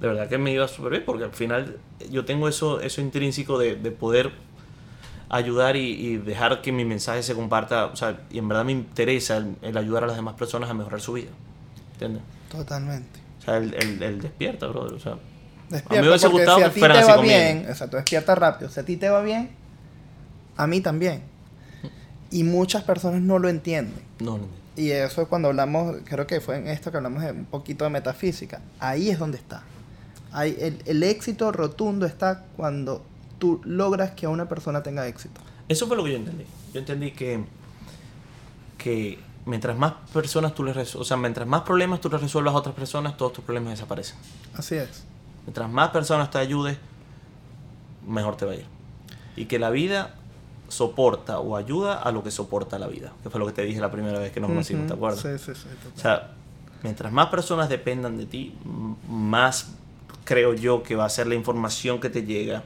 de verdad que me iba súper bien porque al final yo tengo eso, eso intrínseco de, de poder ayudar y, y dejar que mi mensaje se comparta, o sea, y en verdad me interesa el, el ayudar a las demás personas a mejorar su vida, ¿entiendes? Totalmente. O sea, el, el, el despierta, brother, o sea, Despierta, me hubiese gustado si a ti te va bien, exacto, despierta rápido. Si a ti te va bien, a mí también. Y muchas personas no lo entienden. no, no, Y eso es cuando hablamos, creo que fue en esto que hablamos de un poquito de metafísica. Ahí es donde está. Ahí, el, el éxito rotundo está cuando tú logras que una persona tenga éxito. Eso fue lo que yo entendí. Yo entendí que, que mientras más personas tú les o sea, mientras más problemas tú les resuelvas a otras personas, todos tus problemas desaparecen. Así es. Mientras más personas te ayudes, mejor te va a ir. Y que la vida soporta o ayuda a lo que soporta la vida. Que fue lo que te dije la primera vez que nos conocimos, ¿te acuerdas? Sí, sí, sí. total. O sea, Mientras más personas dependan de ti, más creo yo que va a ser la información que te llega,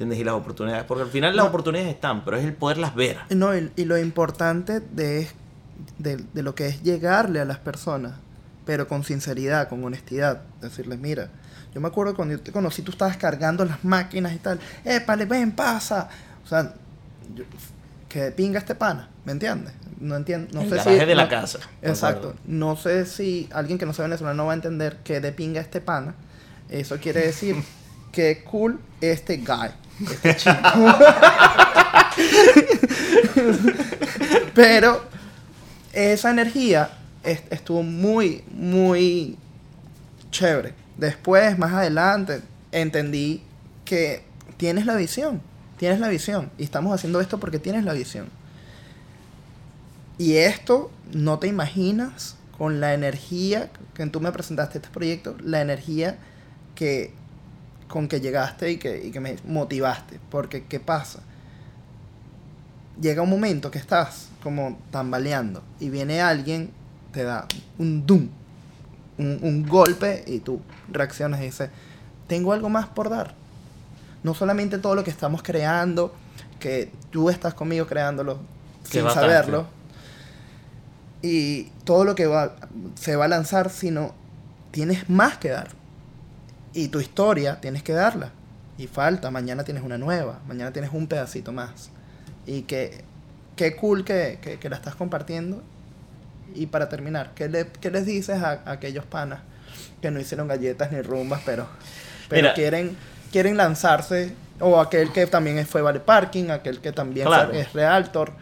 ¿entiendes? Y las oportunidades. Porque al final las No. oportunidades están, pero es el poderlas ver. No, y, y lo importante de, de, de lo que es llegarle a las personas, pero con sinceridad, con honestidad. Decirles, mira, yo me acuerdo cuando yo te conocí, tú estabas cargando las máquinas y tal. Épale, ven, pasa. O sea, yo- que pinga este pana, ¿me entiendes? No entiendo. No el sé garaje si, de la no- casa. Exacto. No sé si alguien que no sea venezolano no va a entender que de pinga este pana. Eso quiere decir que cool este guy. Pero esa energía est- estuvo muy, muy chévere. Después, más adelante, entendí que tienes la visión. Tienes la visión. Y estamos haciendo esto porque tienes la visión. Y esto no te imaginas con la energía que tú me presentaste este proyecto, la energía que con que llegaste y que, y que me motivaste. Porque, ¿qué pasa? Llega un momento que estás como tambaleando y viene alguien, te da un doom, un, un golpe y tú reaccionas y dices, tengo algo más por dar. No solamente todo lo que estamos creando, que tú estás conmigo creándolo sin bastante. saberlo, y todo lo que va, se va a lanzar, sino tienes más que dar. Y tu historia tienes que darla. Y falta, mañana tienes una nueva, mañana tienes un pedacito más. Y que, qué cool que, que, que la estás compartiendo. Y para terminar, ¿qué, le- qué les dices a, a aquellos panas que no hicieron galletas ni rumbas, pero, pero Mira. quieren, quieren lanzarse? O aquel que también fue Vale Parking, aquel que también Claro. es Realtor.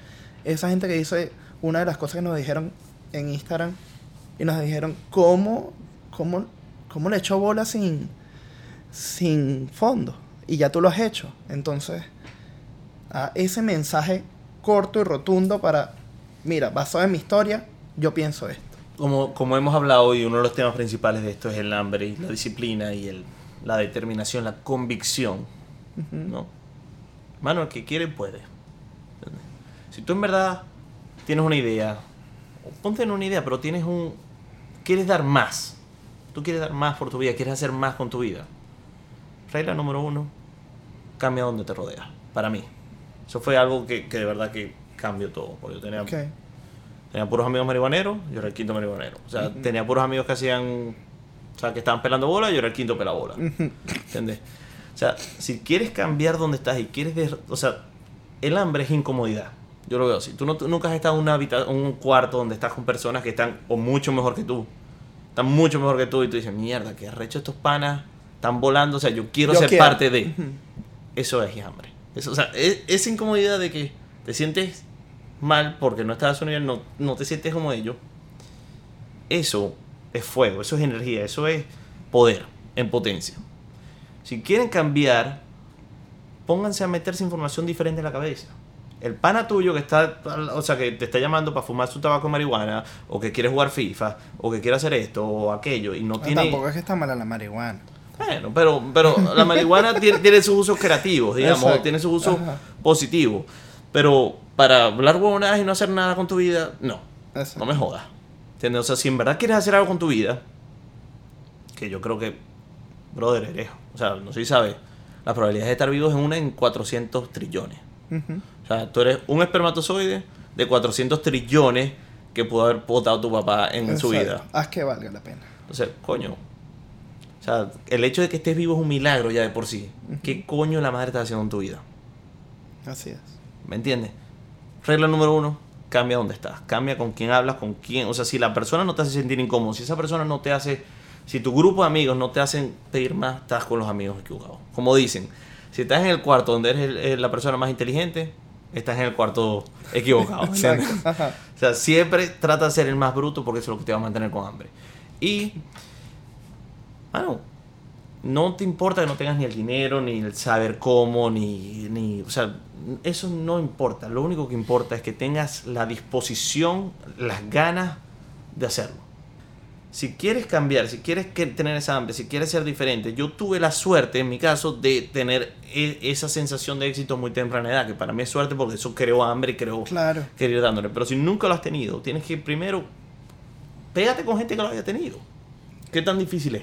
Esa gente que dice, una de las cosas que nos dijeron en Instagram, y nos dijeron, ¿cómo, cómo, cómo le echó bola sin, sin fondo? Y ya tú lo has hecho. Entonces, a ese mensaje corto y rotundo para, mira, basado en mi historia, yo pienso esto. Como, como hemos hablado hoy, uno de los temas principales de esto es el hambre y la disciplina y el, la determinación, la convicción. Ujú. ¿no? Mano, el que quiere puede. Si tú en verdad tienes una idea, ponte en una idea, pero tienes un... Quieres dar más. Tú quieres dar más por tu vida, quieres hacer más con tu vida. Regla número uno, cambia donde te rodeas. Para mí. Eso fue algo que, que de verdad que cambió todo. Porque yo tenía, Ok. tenía puros amigos marihuaneros, yo era el quinto marihuanero. O sea, Ujú. tenía puros amigos que hacían... O sea, que estaban pelando bola, yo era el quinto pelabola. Ujú. ¿Entiendes? O sea, si quieres cambiar donde estás y quieres... o sea, el hambre es incomodidad. Yo lo veo así. Tú, no, tú nunca has estado en una un cuarto donde estás con personas que están o mucho mejor que tú. Están mucho mejor que tú y tú dices, mierda, que arrecho estos panas. Están volando. O sea, yo quiero Yo ser quiero. parte de... Eso es hambre. Eso, o sea, es- esa incomodidad de que te sientes mal porque no estás a su nivel, no, no te sientes como ellos. Eso es fuego, eso es energía, eso es poder en potencia. Si quieren cambiar, pónganse a meterse información diferente en la cabeza. El pana tuyo que está, o sea, que te está llamando para fumar su tabaco de marihuana, o que quiere jugar FIFA, o que quiere hacer esto o aquello, y no No, tiene. Tampoco es que está mala la marihuana. Bueno, pero, pero la marihuana tiene, tiene sus usos creativos, digamos, Exacto. tiene sus usos Ajá. positivos. Pero para hablar huevonadas y no hacer nada con tu vida, no, Exacto. no me jodas. ¿Entiendes? O sea, si en verdad quieres hacer algo con tu vida, que yo creo que, brother, eres, o sea, no sé si sabes, las probabilidades de estar vivos es una en 400 trillones. O sea, tú eres un espermatozoide de 400 trillones que pudo haber votado tu papá en su vida. Haz que valga la pena. Entonces, coño. Sea, el hecho de que estés vivo es un milagro ya de por sí. ¿Qué coño la madre está haciendo en tu vida? Así es. ¿Me entiendes? Regla número uno, cambia donde estás. Cambia con quién hablas, con quién. O sea, si la persona no te hace sentir incómodo, si esa persona no te hace. Si tu grupo de amigos no te hacen pedir más, estás con los amigos equivocados. Como dicen, si estás en el cuarto donde eres el- el- la persona más inteligente, estás en el cuarto equivocado. O sea, siempre trata de ser el más bruto porque eso es lo que te va a mantener con hambre. Y, bueno, no te importa que no tengas ni el dinero, ni el saber cómo, ni, ni, o sea, eso no importa. Lo único que importa es que tengas la disposición, las ganas de hacerlo. Si quieres cambiar, si quieres tener esa hambre, si quieres ser diferente, yo tuve la suerte, en mi caso, de tener e- esa sensación de éxito muy temprana edad, que para mí es suerte porque eso creó hambre y creó Claro. querer dándole. Pero si nunca lo has tenido, tienes que primero pégate con gente que lo haya tenido. ¿Qué tan difícil es?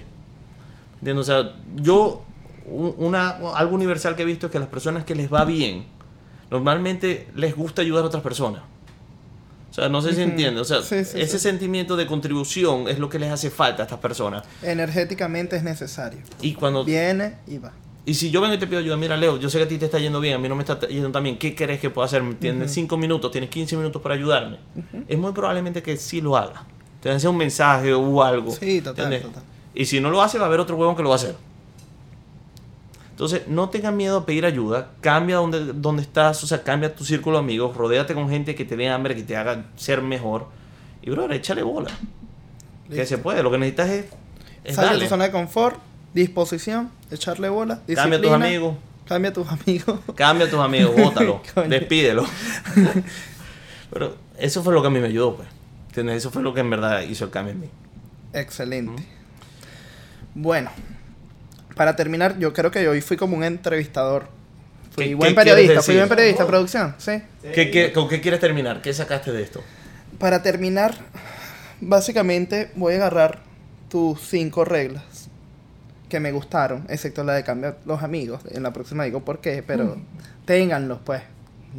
O sea, yo, un- una, algo universal que he visto es que las personas que les va bien, normalmente les gusta ayudar a otras personas. O sea, no sé si entiende. O sea, Sí, sí, ese sí. sentimiento de contribución es lo que les hace falta a estas personas. Energéticamente es necesario. Y cuando Viene y va. y si yo vengo y te pido ayuda, mira Leo, yo sé que a ti te está yendo bien, a mí no me está yendo tan bien, ¿qué crees que puedo hacer? Tienes 5 minutos, tienes 15 minutos para ayudarme. Es muy probablemente que sí lo haga. Te hace un mensaje o algo. Sí, total, total. Y si no lo hace, va a haber otro huevón que lo va a hacer. Entonces, no tengan miedo a pedir ayuda. Cambia donde, donde estás, o sea, cambia tu círculo de amigos. Rodéate con gente que te dé hambre, que te haga ser mejor. Y, bro, échale bola. Que Listo. se puede. Lo que necesitas es, es Sal de tu zona de confort, disposición, echarle bola, Cambia a tus amigos. Cambia a tus amigos. Cambia a tus amigos, bótalo, despídelo. Pero eso fue lo que a mí me ayudó, pues. ¿Entiendes? Eso fue lo que en verdad hizo el cambio en mí. Excelente. Bueno, para terminar, yo creo que hoy fui como un entrevistador. Fui ¿Qué- buen qué periodista, fui buen periodista, producción, sí. ¿Qué, qué, con qué quieres terminar? ¿Qué sacaste de esto? Para terminar, básicamente voy a agarrar tus cinco reglas que me gustaron, excepto la de cambiar los amigos. En la próxima digo por qué, pero ténganlos, pues.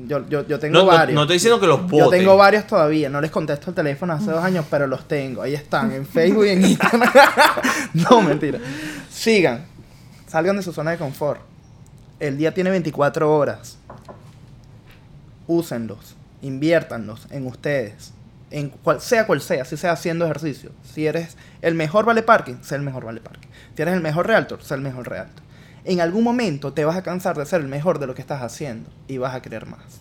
Yo, yo, yo tengo No, no, varios. no estoy diciendo que los Yo voten. tengo varios todavía, no les contesto el teléfono hace dos años, pero los tengo. Ahí están, en Facebook y en Instagram. no, mentira. Sigan, salgan de su zona de confort. El día tiene 24 horas. Úsenlos, inviértanlos en ustedes. En cual, sea cual sea, si sea haciendo ejercicio. Si eres el mejor vale parking, sé el mejor vale parking. Si eres el mejor realtor, sé el mejor realtor. En algún momento te vas a cansar de ser el mejor de lo que estás haciendo y vas a querer más.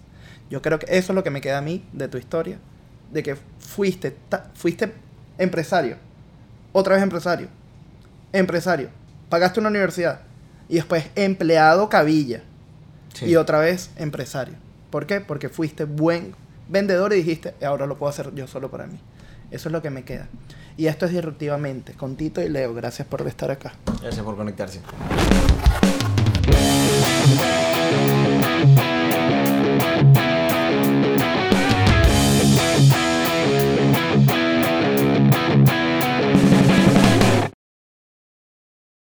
Yo creo que eso es lo que me queda a mí de tu historia. De que fuiste, fuiste empresario. Otra vez empresario. Empresario. Pagaste una universidad. Y después empleado cabilla. Sí. Y otra vez empresario. ¿Por qué? Porque fuiste buen vendedor y dijiste, ahora lo puedo hacer yo solo para mí. Eso es lo que me queda. Y esto es disruptivamente. Con Tito y Leo, gracias por estar acá. Gracias por conectarse.